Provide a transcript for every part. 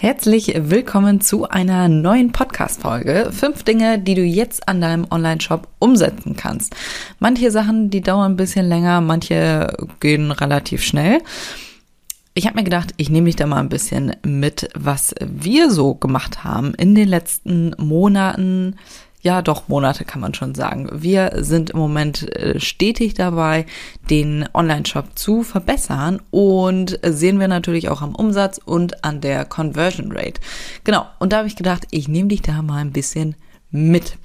Herzlich willkommen zu einer neuen Podcast-Folge. Fünf Dinge, die du jetzt an deinem Online-Shop umsetzen kannst. Manche Sachen, die dauern ein bisschen länger, manche gehen relativ schnell. Ich habe mir gedacht, ich nehme dich da mal ein bisschen mit, was wir so gemacht haben in den letzten Monaten, ja doch Monate kann man schon sagen. Wir sind im Moment äh, stetig dabei, den Online-Shop zu verbessern und sehen wir natürlich auch am Umsatz und an der Conversion Rate. Genau, und da habe ich gedacht, ich nehme dich da mal ein bisschen mit.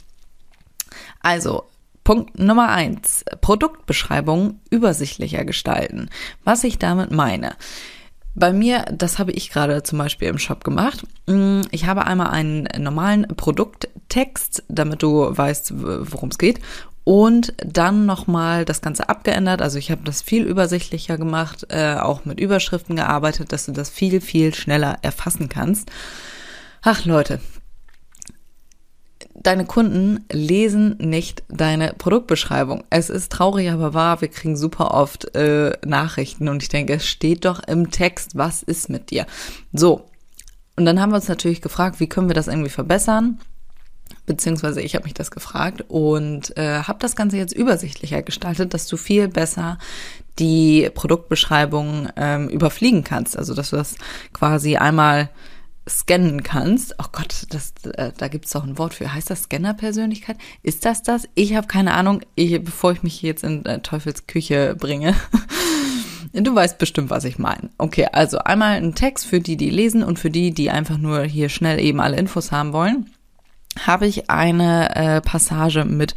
Also, Punkt Nummer eins: Produktbeschreibung übersichtlicher gestalten. Was ich damit meine. Bei mir, das habe ich gerade zum Beispiel im Shop gemacht. Mm, ich habe einmal einen normalen Produkttext, damit du weißt, worum es geht. Und dann nochmal das Ganze abgeändert. Also ich habe das viel übersichtlicher gemacht, äh, auch mit Überschriften gearbeitet, dass du das viel, viel schneller erfassen kannst. Ach Leute, deine Kunden lesen nicht deine Produktbeschreibung. Es ist traurig, aber wahr. Wir kriegen super oft äh, Nachrichten und ich denke, es steht doch im Text, was ist mit dir? So. Und dann haben wir uns natürlich gefragt, wie können wir das irgendwie verbessern? Beziehungsweise ich habe mich das gefragt und äh, habe das Ganze jetzt übersichtlicher gestaltet, dass du viel besser die Produktbeschreibung ähm, überfliegen kannst. Also dass du das quasi einmal scannen kannst. Oh Gott, das, äh, da gibt es doch ein Wort für. Heißt das Scanner-Persönlichkeit? Ist das das? Ich habe keine Ahnung, ich, bevor ich mich jetzt in äh, Teufels Küche bringe. Du weißt bestimmt, was ich meine. Okay, also einmal ein Text für die, die lesen und für die, die einfach nur hier schnell eben alle Infos haben wollen, habe ich eine äh, Passage mit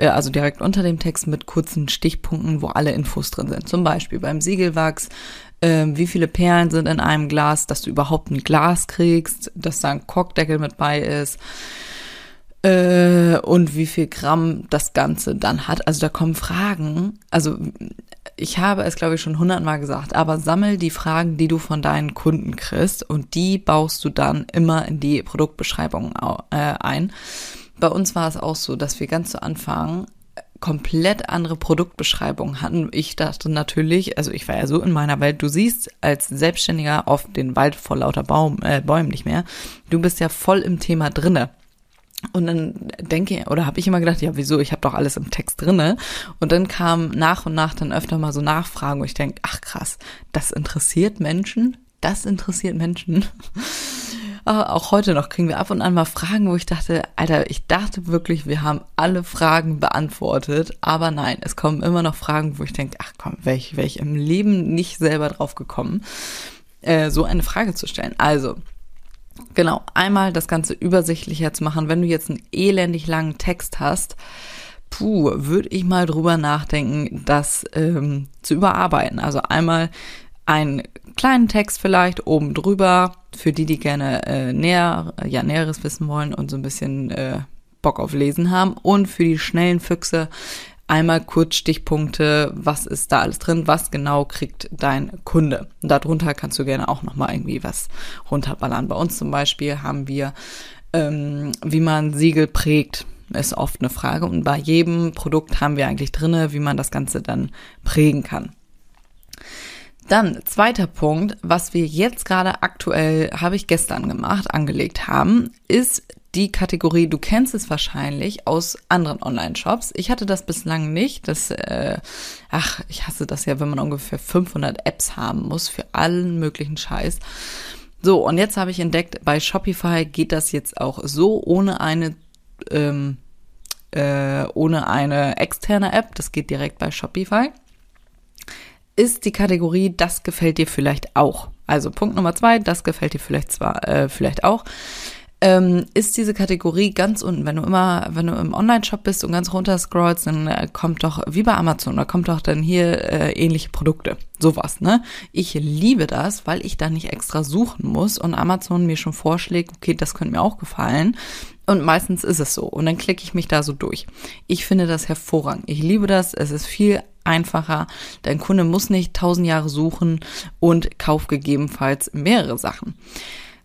also direkt unter dem Text mit kurzen Stichpunkten, wo alle Infos drin sind. Zum Beispiel beim Siegelwachs, äh, wie viele Perlen sind in einem Glas, dass du überhaupt ein Glas kriegst, dass da ein Korkdeckel mit bei ist äh, und wie viel Gramm das Ganze dann hat. Also da kommen Fragen. Also ich habe es, glaube ich, schon hundertmal gesagt, aber sammel die Fragen, die du von deinen Kunden kriegst und die baust du dann immer in die Produktbeschreibung äh, ein. Bei uns war es auch so, dass wir ganz zu Anfang komplett andere Produktbeschreibungen hatten. Ich dachte natürlich, also ich war ja so in meiner Welt, du siehst als Selbstständiger auf den Wald vor lauter Baum, äh, Bäumen nicht mehr. Du bist ja voll im Thema drinne. Und dann denke oder habe ich immer gedacht, ja, wieso, ich habe doch alles im Text drinne. Und dann kam nach und nach dann öfter mal so Nachfragen, wo ich denke, ach krass, das interessiert Menschen, das interessiert Menschen. auch heute noch kriegen wir ab und an mal Fragen, wo ich dachte, Alter, ich dachte wirklich, wir haben alle Fragen beantwortet. Aber nein, es kommen immer noch Fragen, wo ich denke, ach komm, wäre ich, wär ich im Leben nicht selber drauf gekommen, äh, so eine Frage zu stellen. Also, genau, einmal das Ganze übersichtlicher zu machen. Wenn du jetzt einen elendig langen Text hast, puh, würde ich mal drüber nachdenken, das ähm, zu überarbeiten. Also einmal einen kleinen Text vielleicht oben drüber, für die, die gerne äh, näher, ja, Näheres wissen wollen und so ein bisschen äh, Bock auf Lesen haben. Und für die schnellen Füchse einmal kurz Stichpunkte, was ist da alles drin, was genau kriegt dein Kunde. Und darunter kannst du gerne auch nochmal irgendwie was runterballern. Bei uns zum Beispiel haben wir, ähm, wie man Siegel prägt, ist oft eine Frage. Und bei jedem Produkt haben wir eigentlich drinne, wie man das Ganze dann prägen kann. Dann zweiter Punkt, was wir jetzt gerade aktuell, habe ich gestern gemacht, angelegt haben, ist die Kategorie, du kennst es wahrscheinlich aus anderen Online-Shops. Ich hatte das bislang nicht. Das, äh, ach, ich hasse das ja, wenn man ungefähr 500 Apps haben muss für allen möglichen Scheiß. So, und jetzt habe ich entdeckt, bei Shopify geht das jetzt auch so ohne eine, ähm, äh, ohne eine externe App. Das geht direkt bei Shopify ist die Kategorie, das gefällt dir vielleicht auch. Also Punkt Nummer zwei, das gefällt dir vielleicht zwar, äh, vielleicht auch. ähm, ist diese Kategorie ganz unten. Wenn du immer, wenn du im Online-Shop bist und ganz runter scrollst, dann äh, kommt doch, wie bei Amazon, da kommt doch dann hier äh, ähnliche Produkte. Sowas, ne? Ich liebe das, weil ich da nicht extra suchen muss und Amazon mir schon vorschlägt, okay, das könnte mir auch gefallen. Und meistens ist es so. Und dann klicke ich mich da so durch. Ich finde das hervorragend. Ich liebe das. Es ist viel einfacher. Dein Kunde muss nicht tausend Jahre suchen und kauft gegebenenfalls mehrere Sachen.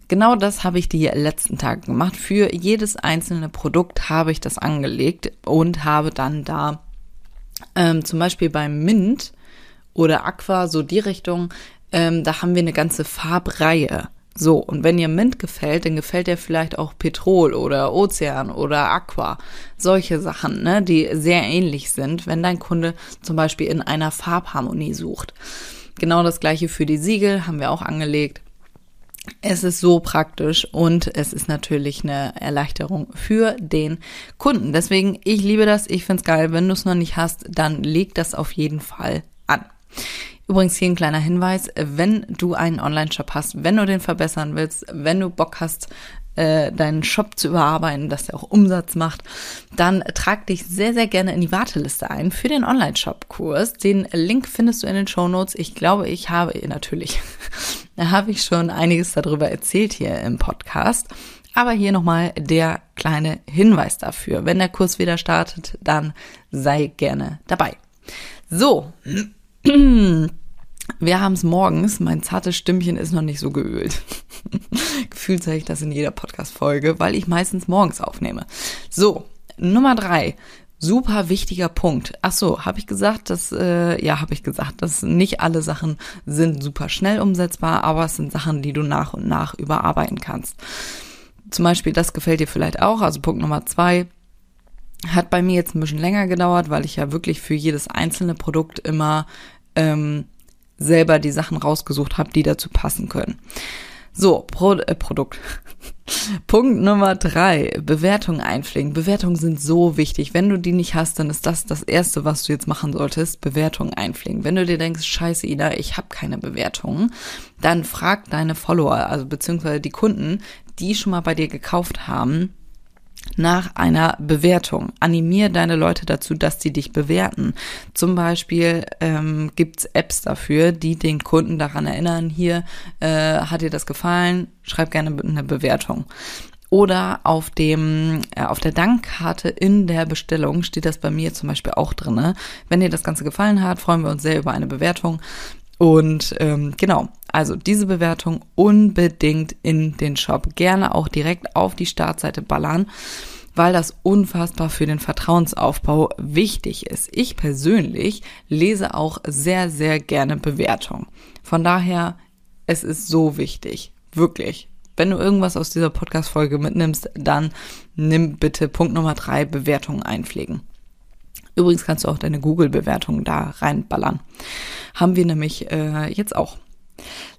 Genau das habe ich die letzten Tage gemacht. Für jedes einzelne Produkt habe ich das angelegt und habe dann da ähm, zum Beispiel beim Mint oder Aqua, so die Richtung, ähm, da haben wir eine ganze Farbreihe. So, und wenn ihr Mint gefällt, dann gefällt ihr vielleicht auch Petrol oder Ozean oder Aqua. Solche Sachen, ne, die sehr ähnlich sind, wenn dein Kunde zum Beispiel in einer Farbharmonie sucht. Genau das gleiche für die Siegel haben wir auch angelegt. Es ist so praktisch und es ist natürlich eine Erleichterung für den Kunden. Deswegen, ich liebe das, ich find's geil. Wenn du es noch nicht hast, dann leg das auf jeden Fall an. Übrigens hier ein kleiner Hinweis, wenn du einen Online-Shop hast, wenn du den verbessern willst, wenn du Bock hast, äh, deinen Shop zu überarbeiten, dass der auch Umsatz macht, dann trag dich sehr, sehr gerne in die Warteliste ein für den Online-Shop-Kurs. Den Link findest du in den Show Notes. Ich glaube, ich habe natürlich, da habe ich schon einiges darüber erzählt hier im Podcast. Aber hier nochmal der kleine Hinweis dafür. Wenn der Kurs wieder startet, dann sei gerne dabei. So. Wir haben es morgens, mein zartes Stimmchen ist noch nicht so geölt. Gefühlt sage ich das in jeder Podcast-Folge, weil ich meistens morgens aufnehme. So, Nummer drei. Super wichtiger Punkt. Ach so, habe ich gesagt, dass äh, ja, habe ich gesagt, dass nicht alle Sachen sind super schnell umsetzbar, aber es sind Sachen, die du nach und nach überarbeiten kannst. Zum Beispiel, das gefällt dir vielleicht auch. Also Punkt Nummer zwei hat bei mir jetzt ein bisschen länger gedauert, weil ich ja wirklich für jedes einzelne Produkt immer ähm, selber die Sachen rausgesucht habe, die dazu passen können. So, Pro äh, Produkt. Punkt Nummer drei, Bewertungen einpflegen. Bewertungen sind so wichtig. Wenn du die nicht hast, dann ist das das Erste, was du jetzt machen solltest, Bewertungen einpflegen. Wenn du dir denkst, scheiße, Ida, ich habe keine Bewertungen, dann frag deine Follower, also beziehungsweise die Kunden, die schon mal bei dir gekauft haben, nach einer Bewertung. Animier deine Leute dazu, dass sie dich bewerten. Zum Beispiel ähm, gibt Apps dafür, die den Kunden daran erinnern, hier äh, hat dir das gefallen, schreib gerne eine Bewertung. Oder auf dem, äh, auf der Dankkarte in der Bestellung steht das bei mir zum Beispiel auch drinne. Wenn dir das Ganze gefallen hat, freuen wir uns sehr über eine Bewertung. Und ähm, genau, also diese Bewertung unbedingt in den Shop. Gerne auch direkt auf die Startseite ballern, weil das unfassbar für den Vertrauensaufbau wichtig ist. Ich persönlich lese auch sehr, sehr gerne Bewertungen. Von daher, es ist so wichtig. Wirklich. Wenn du irgendwas aus dieser Podcast-Folge mitnimmst, dann nimm bitte Punkt Nummer drei, Bewertungen einpflegen. Übrigens kannst du auch deine Google-Bewertungen da reinballern. Haben wir nämlich äh, jetzt auch.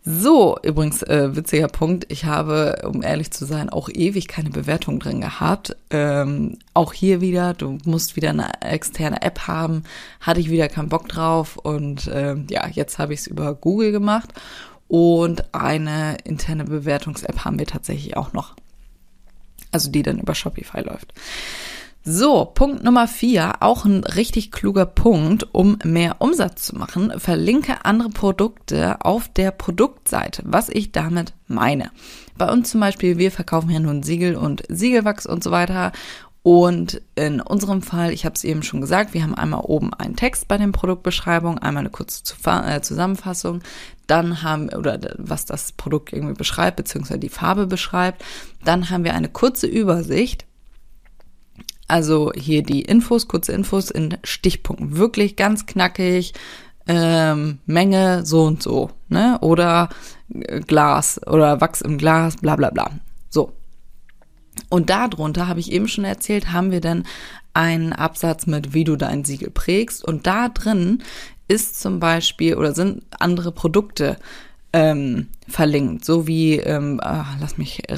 So, übrigens, äh, witziger Punkt. Ich habe, um ehrlich zu sein, auch ewig keine Bewertung drin gehabt. Ähm, auch hier wieder, du musst wieder eine externe App haben. Hatte ich wieder keinen Bock drauf. Und äh, ja, jetzt habe ich es über Google gemacht. Und eine interne Bewertungs-App haben wir tatsächlich auch noch. Also die dann über Shopify läuft. So, Punkt Nummer vier, auch ein richtig kluger Punkt, um mehr Umsatz zu machen. Verlinke andere Produkte auf der Produktseite, was ich damit meine. Bei uns zum Beispiel, wir verkaufen ja nun Siegel und Siegelwachs und so weiter. Und in unserem Fall, ich habe es eben schon gesagt, wir haben einmal oben einen Text bei den Produktbeschreibungen, einmal eine kurze äh, Zusammenfassung, dann haben, oder was das Produkt irgendwie beschreibt, beziehungsweise die Farbe beschreibt. Dann haben wir eine kurze Übersicht also hier die Infos, kurze Infos in Stichpunkten. Wirklich ganz knackig. Ähm, Menge so und so, ne? Oder äh, Glas oder Wachs im Glas, bla bla bla. So. Und darunter, habe ich eben schon erzählt, haben wir dann einen Absatz mit, wie du dein Siegel prägst. Und da drin ist zum Beispiel oder sind andere Produkte ähm, verlinkt, so wie, ähm, ah, lass mich, äh,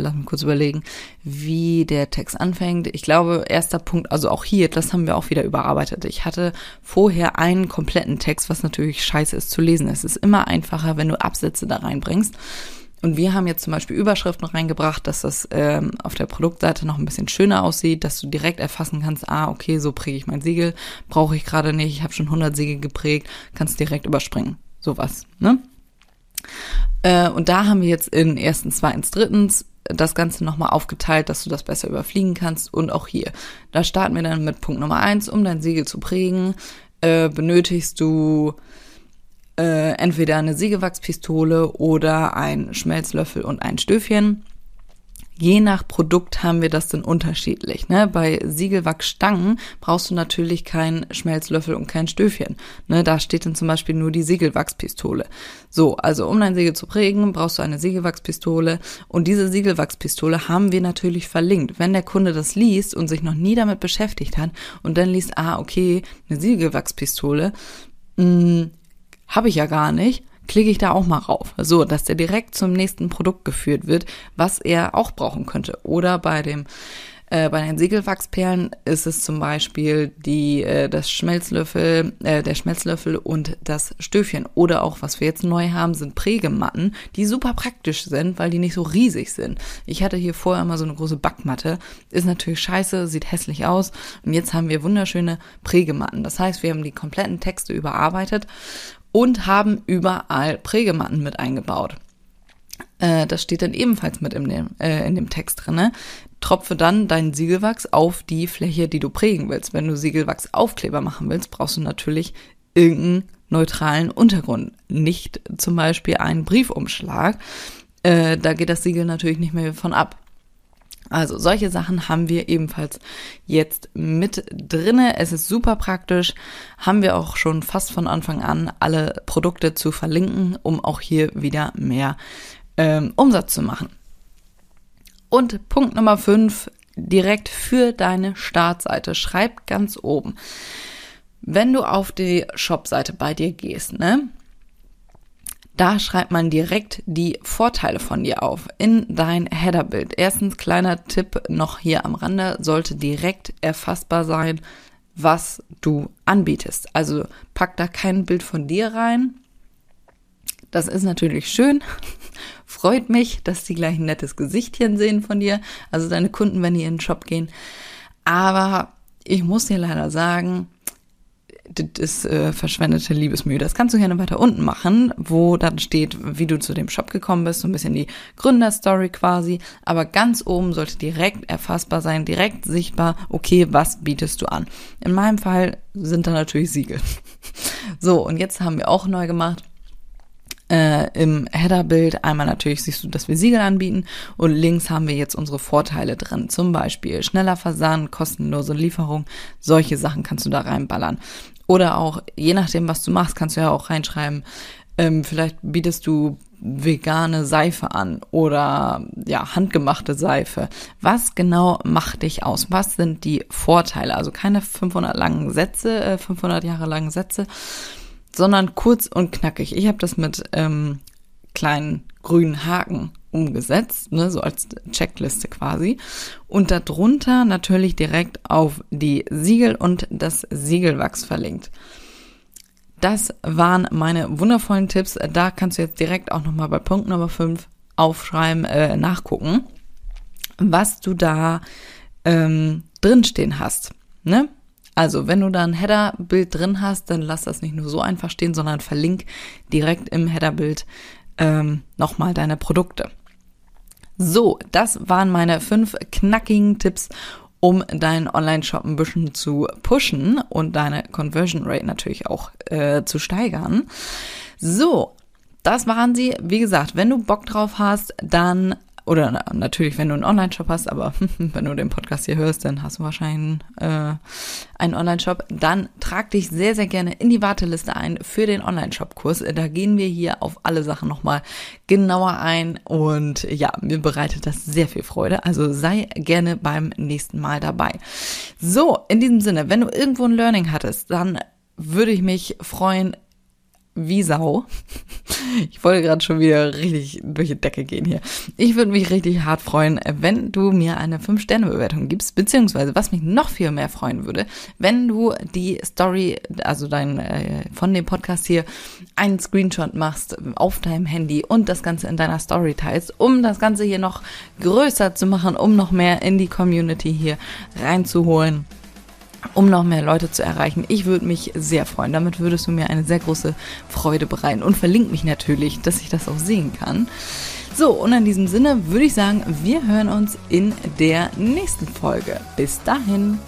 lass mich kurz überlegen, wie der Text anfängt. Ich glaube, erster Punkt, also auch hier, das haben wir auch wieder überarbeitet. Ich hatte vorher einen kompletten Text, was natürlich scheiße ist zu lesen. Es ist immer einfacher, wenn du Absätze da reinbringst. Und wir haben jetzt zum Beispiel Überschriften reingebracht, dass das ähm, auf der Produktseite noch ein bisschen schöner aussieht, dass du direkt erfassen kannst, ah, okay, so präge ich mein Siegel, brauche ich gerade nicht, ich habe schon 100 Siegel geprägt, kannst direkt überspringen. Sowas, ne? Äh, und da haben wir jetzt in erstens, zweitens, drittens das Ganze nochmal aufgeteilt, dass du das besser überfliegen kannst. Und auch hier, da starten wir dann mit Punkt Nummer eins, um dein Siegel zu prägen, äh, benötigst du äh, entweder eine Siegewachspistole oder ein Schmelzlöffel und ein Stöfchen. Je nach Produkt haben wir das dann unterschiedlich. Ne? Bei Siegelwachsstangen brauchst du natürlich keinen Schmelzlöffel und kein Stöfchen. Ne? Da steht dann zum Beispiel nur die Siegelwachspistole. So, also um dein Siegel zu prägen, brauchst du eine Siegelwachspistole. Und diese Siegelwachspistole haben wir natürlich verlinkt. Wenn der Kunde das liest und sich noch nie damit beschäftigt hat und dann liest, ah, okay, eine Siegelwachspistole, mh, habe ich ja gar nicht, klicke ich da auch mal rauf. So, dass der direkt zum nächsten Produkt geführt wird, was er auch brauchen könnte. Oder bei dem äh, bei den Segelwachsperlen ist es zum Beispiel die, äh, das Schmelzlöffel, äh, der Schmelzlöffel und das Stöfchen. Oder auch, was wir jetzt neu haben, sind Prägematten, die super praktisch sind, weil die nicht so riesig sind. Ich hatte hier vorher immer so eine große Backmatte. Ist natürlich scheiße, sieht hässlich aus. Und jetzt haben wir wunderschöne Prägematten. Das heißt, wir haben die kompletten Texte überarbeitet und haben überall Prägematten mit eingebaut. Äh, das steht dann ebenfalls mit in dem, äh, in dem Text drinne. Tropfe dann deinen Siegelwachs auf die Fläche, die du prägen willst. Wenn du Siegelwachsaufkleber machen willst, brauchst du natürlich irgendeinen neutralen Untergrund. Nicht zum Beispiel einen Briefumschlag. Äh, da geht das Siegel natürlich nicht mehr von ab. Also solche Sachen haben wir ebenfalls jetzt mit drinne. Es ist super praktisch. Haben wir auch schon fast von Anfang an alle Produkte zu verlinken, um auch hier wieder mehr ähm, Umsatz zu machen. Und Punkt Nummer 5, direkt für deine Startseite. Schreib ganz oben. Wenn du auf die Shopseite bei dir gehst, ne, da schreibt man direkt die Vorteile von dir auf in dein Headerbild. Erstens kleiner Tipp noch hier am Rande, sollte direkt erfassbar sein, was du anbietest. Also pack da kein Bild von dir rein. Das ist natürlich schön. Freut mich, dass die gleich ein nettes Gesichtchen sehen von dir. Also deine Kunden, wenn die in den Shop gehen. Aber ich muss dir leider sagen, das ist äh, verschwendete Liebesmühe. Das kannst du gerne weiter unten machen, wo dann steht, wie du zu dem Shop gekommen bist, so ein bisschen die Gründerstory quasi. Aber ganz oben sollte direkt erfassbar sein, direkt sichtbar, okay, was bietest du an? In meinem Fall sind da natürlich Siegel. so, und jetzt haben wir auch neu gemacht. Äh, Im Headerbild einmal natürlich siehst du, dass wir Siegel anbieten und links haben wir jetzt unsere Vorteile drin. Zum Beispiel schneller Versand, kostenlose Lieferung, solche Sachen kannst du da reinballern. Oder auch, je nachdem, was du machst, kannst du ja auch reinschreiben, ähm, vielleicht bietest du vegane Seife an oder ja, handgemachte Seife. Was genau macht dich aus? Was sind die Vorteile? Also keine 500 langen Sätze, äh, 500 Jahre langen Sätze, sondern kurz und knackig. Ich habe das mit ähm, kleinen grünen Haken umgesetzt, ne, so als Checkliste quasi. Und darunter natürlich direkt auf die Siegel und das Siegelwachs verlinkt. Das waren meine wundervollen Tipps. Da kannst du jetzt direkt auch nochmal bei Punkt Nummer 5 aufschreiben, äh, nachgucken, was du da ähm, drinstehen hast. Ne? Also, wenn du da ein Header-Bild drin hast, dann lass das nicht nur so einfach stehen, sondern verlink direkt im Header-Bild ähm, nochmal deine Produkte. So, das waren meine fünf knackigen Tipps, um deinen Online-Shop ein bisschen zu pushen und deine Conversion Rate natürlich auch äh, zu steigern. So, das waren sie. Wie gesagt, wenn du Bock drauf hast, dann oder natürlich, wenn du einen Online-Shop hast, aber wenn du den Podcast hier hörst, dann hast du wahrscheinlich äh, einen Online-Shop. Dann trag dich sehr, sehr gerne in die Warteliste ein für den Online-Shop-Kurs. Da gehen wir hier auf alle Sachen nochmal genauer ein. Und ja, mir bereitet das sehr viel Freude. Also sei gerne beim nächsten Mal dabei. So, in diesem Sinne, wenn du irgendwo ein Learning hattest, dann würde ich mich freuen, wie Sau. Ich wollte gerade schon wieder richtig durch die Decke gehen hier. Ich würde mich richtig hart freuen, wenn du mir eine 5-Sterne-Bewertung gibst, beziehungsweise was mich noch viel mehr freuen würde, wenn du die Story, also dein äh, von dem Podcast hier, einen Screenshot machst auf deinem Handy und das Ganze in deiner Story teilst, um das Ganze hier noch größer zu machen, um noch mehr in die Community hier reinzuholen um noch mehr Leute zu erreichen. Ich würde mich sehr freuen. Damit würdest du mir eine sehr große Freude bereiten. Und verlink mich natürlich, dass ich das auch sehen kann. So, und in diesem Sinne würde ich sagen, wir hören uns in der nächsten Folge. Bis dahin.